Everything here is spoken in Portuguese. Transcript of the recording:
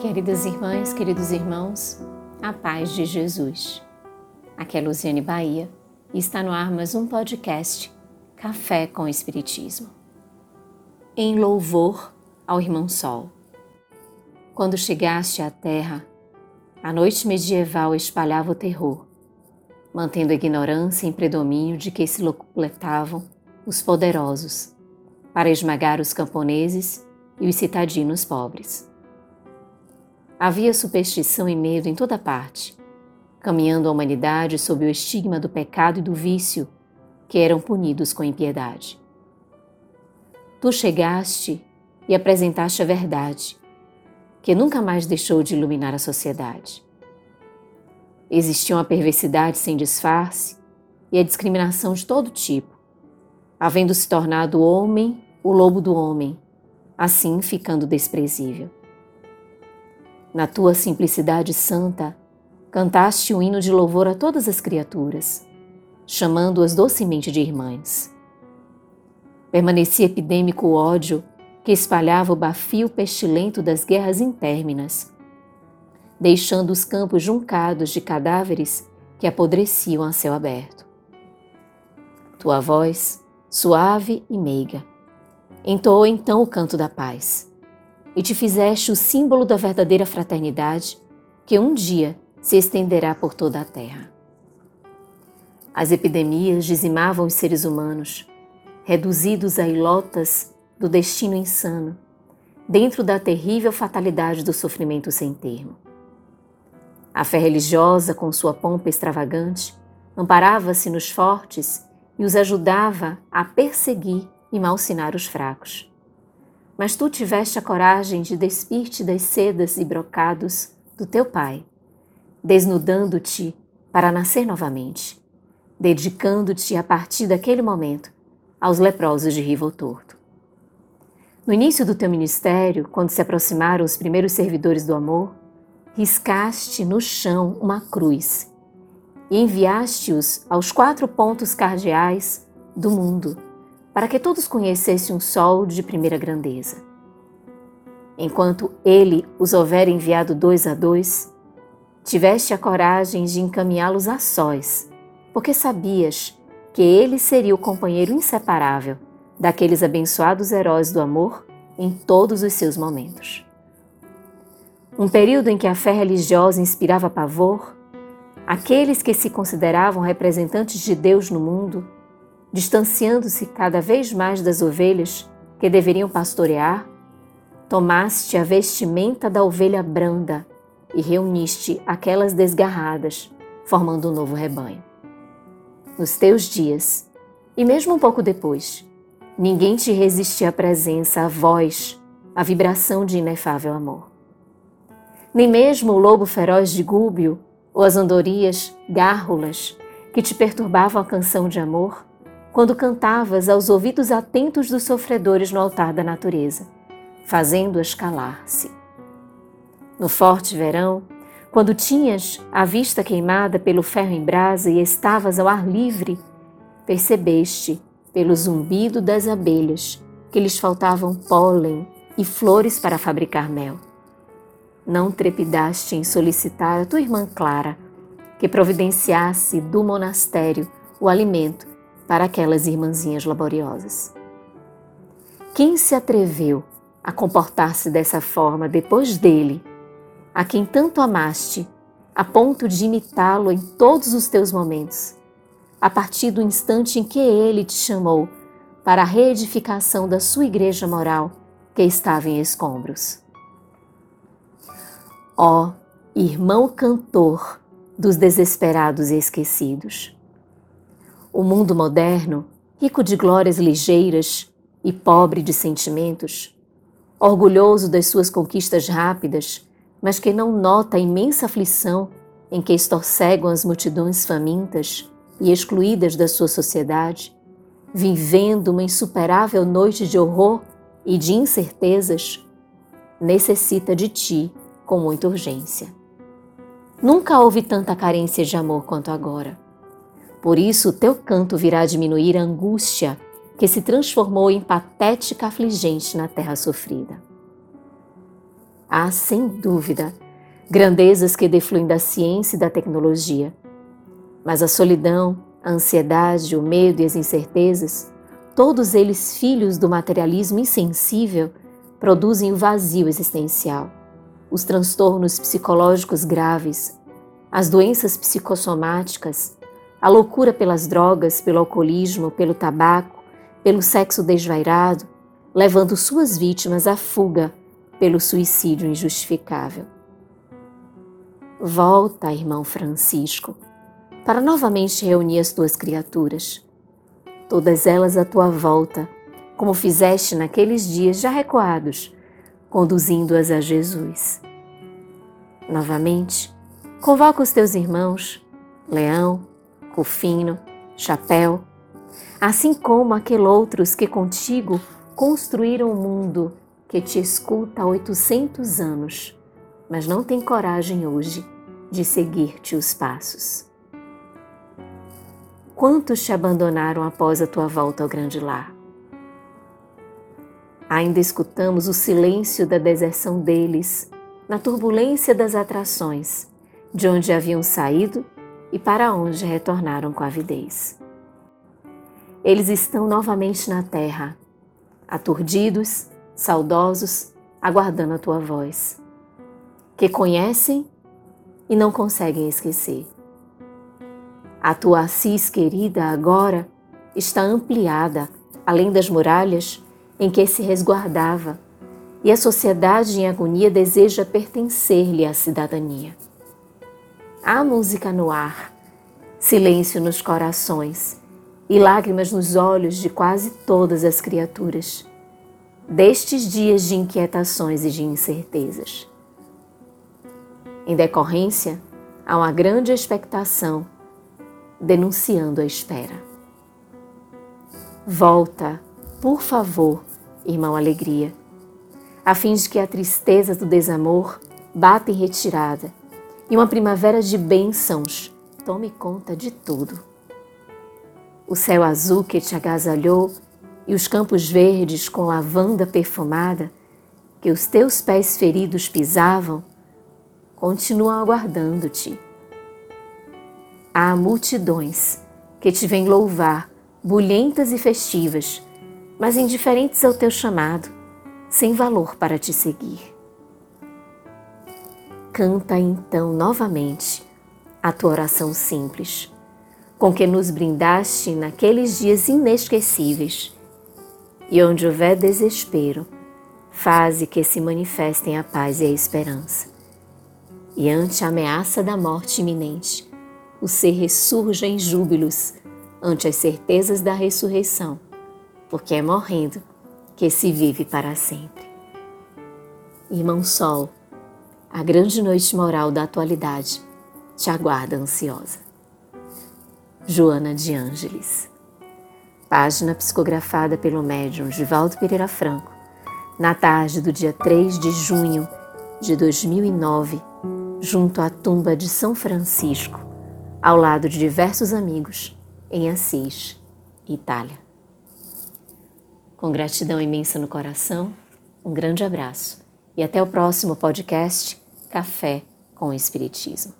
Queridas irmãs, queridos irmãos, a paz de Jesus. Aqui é Luciane Bahia e está no ar mais um podcast Café com Espiritismo. Em louvor ao Irmão Sol. Quando chegaste à Terra, a noite medieval espalhava o terror, mantendo a ignorância em predomínio de que se locupletavam os poderosos, para esmagar os camponeses e os citadinos pobres. Havia superstição e medo em toda parte, caminhando a humanidade sob o estigma do pecado e do vício, que eram punidos com impiedade. Tu chegaste e apresentaste a verdade, que nunca mais deixou de iluminar a sociedade. Existia uma perversidade sem disfarce e a discriminação de todo tipo, havendo se tornado o homem o lobo do homem, assim ficando desprezível. Na tua simplicidade santa, cantaste o hino de louvor a todas as criaturas, chamando-as docemente de irmãs. Permanecia epidêmico o ódio que espalhava o bafio pestilento das guerras intérminas, deixando os campos juncados de cadáveres que apodreciam a céu aberto. Tua voz, suave e meiga, entoou então o canto da paz e te fizeste o símbolo da verdadeira fraternidade que um dia se estenderá por toda a terra. As epidemias dizimavam os seres humanos, reduzidos a ilotas do destino insano, dentro da terrível fatalidade do sofrimento sem termo. A fé religiosa, com sua pompa extravagante, amparava-se nos fortes e os ajudava a perseguir e malsinar os fracos mas tu tiveste a coragem de despir-te das sedas e brocados do teu pai, desnudando-te para nascer novamente, dedicando-te a partir daquele momento aos leprosos de Rivo Torto. No início do teu ministério, quando se aproximaram os primeiros servidores do amor, riscaste no chão uma cruz e enviaste-os aos quatro pontos cardeais do mundo para que todos conhecessem um sol de primeira grandeza. Enquanto ele os houver enviado dois a dois, tiveste a coragem de encaminhá-los a sós, porque sabias que ele seria o companheiro inseparável daqueles abençoados heróis do amor em todos os seus momentos. Um período em que a fé religiosa inspirava pavor, aqueles que se consideravam representantes de Deus no mundo distanciando-se cada vez mais das ovelhas que deveriam pastorear, tomaste a vestimenta da ovelha branda e reuniste aquelas desgarradas, formando um novo rebanho. Nos teus dias, e mesmo um pouco depois, ninguém te resistia à presença, à voz, à vibração de inefável amor. Nem mesmo o lobo feroz de Gúbio ou as andorias gárrulas que te perturbavam a canção de amor quando cantavas aos ouvidos atentos dos sofredores no altar da natureza, fazendo-as calar-se. No forte verão, quando tinhas a vista queimada pelo ferro em brasa e estavas ao ar livre, percebeste, pelo zumbido das abelhas, que lhes faltavam pólen e flores para fabricar mel. Não trepidaste em solicitar a tua irmã Clara que providenciasse do monastério o alimento para aquelas irmãzinhas laboriosas. Quem se atreveu a comportar-se dessa forma depois dele, a quem tanto amaste, a ponto de imitá-lo em todos os teus momentos, a partir do instante em que ele te chamou para a reedificação da sua igreja moral que estava em escombros? Ó oh, irmão cantor dos desesperados e esquecidos! O mundo moderno, rico de glórias ligeiras e pobre de sentimentos, orgulhoso das suas conquistas rápidas, mas que não nota a imensa aflição em que estorcegam as multidões famintas e excluídas da sua sociedade, vivendo uma insuperável noite de horror e de incertezas, necessita de ti com muita urgência. Nunca houve tanta carência de amor quanto agora. Por isso, teu canto virá diminuir a angústia que se transformou em patética afligente na terra sofrida. Há, sem dúvida, grandezas que defluem da ciência e da tecnologia. Mas a solidão, a ansiedade, o medo e as incertezas, todos eles filhos do materialismo insensível, produzem o vazio existencial, os transtornos psicológicos graves, as doenças psicossomáticas, a loucura pelas drogas, pelo alcoolismo, pelo tabaco, pelo sexo desvairado, levando suas vítimas à fuga pelo suicídio injustificável. Volta, irmão Francisco, para novamente reunir as tuas criaturas, todas elas à tua volta, como fizeste naqueles dias já recuados, conduzindo-as a Jesus. Novamente, convoca os teus irmãos, Leão, Rufino, Chapéu, assim como aqueles outros que contigo construíram o mundo que te escuta há 800 anos, mas não tem coragem hoje de seguir-te os passos. Quantos te abandonaram após a tua volta ao grande lar? Ainda escutamos o silêncio da deserção deles, na turbulência das atrações, de onde haviam saído e para onde retornaram com avidez. Eles estão novamente na terra, aturdidos, saudosos, aguardando a tua voz, que conhecem e não conseguem esquecer. A tua Assis querida agora está ampliada além das muralhas em que se resguardava, e a sociedade em agonia deseja pertencer-lhe à cidadania. Há música no ar, silêncio nos corações e lágrimas nos olhos de quase todas as criaturas destes dias de inquietações e de incertezas. Em decorrência, há uma grande expectação denunciando a espera. Volta, por favor, irmão Alegria, a fim de que a tristeza do desamor bata em retirada e uma primavera de bênçãos tome conta de tudo. O céu azul que te agasalhou e os campos verdes com lavanda perfumada que os teus pés feridos pisavam, continuam aguardando-te. Há multidões que te vêm louvar, bulhentas e festivas, mas indiferentes ao teu chamado, sem valor para te seguir. Canta então novamente a tua oração simples, com que nos brindaste naqueles dias inesquecíveis e onde houver desespero, faze que se manifestem a paz e a esperança. E ante a ameaça da morte iminente, o ser ressurja em júbilos ante as certezas da ressurreição, porque é morrendo que se vive para sempre. Irmão Sol, a grande noite moral da atualidade te aguarda ansiosa. Joana de Ângeles página psicografada pelo médium Givaldo Pereira Franco, na tarde do dia 3 de junho de 2009, junto à tumba de São Francisco, ao lado de diversos amigos, em Assis, Itália. Com gratidão imensa no coração, um grande abraço e até o próximo podcast Café com Espiritismo.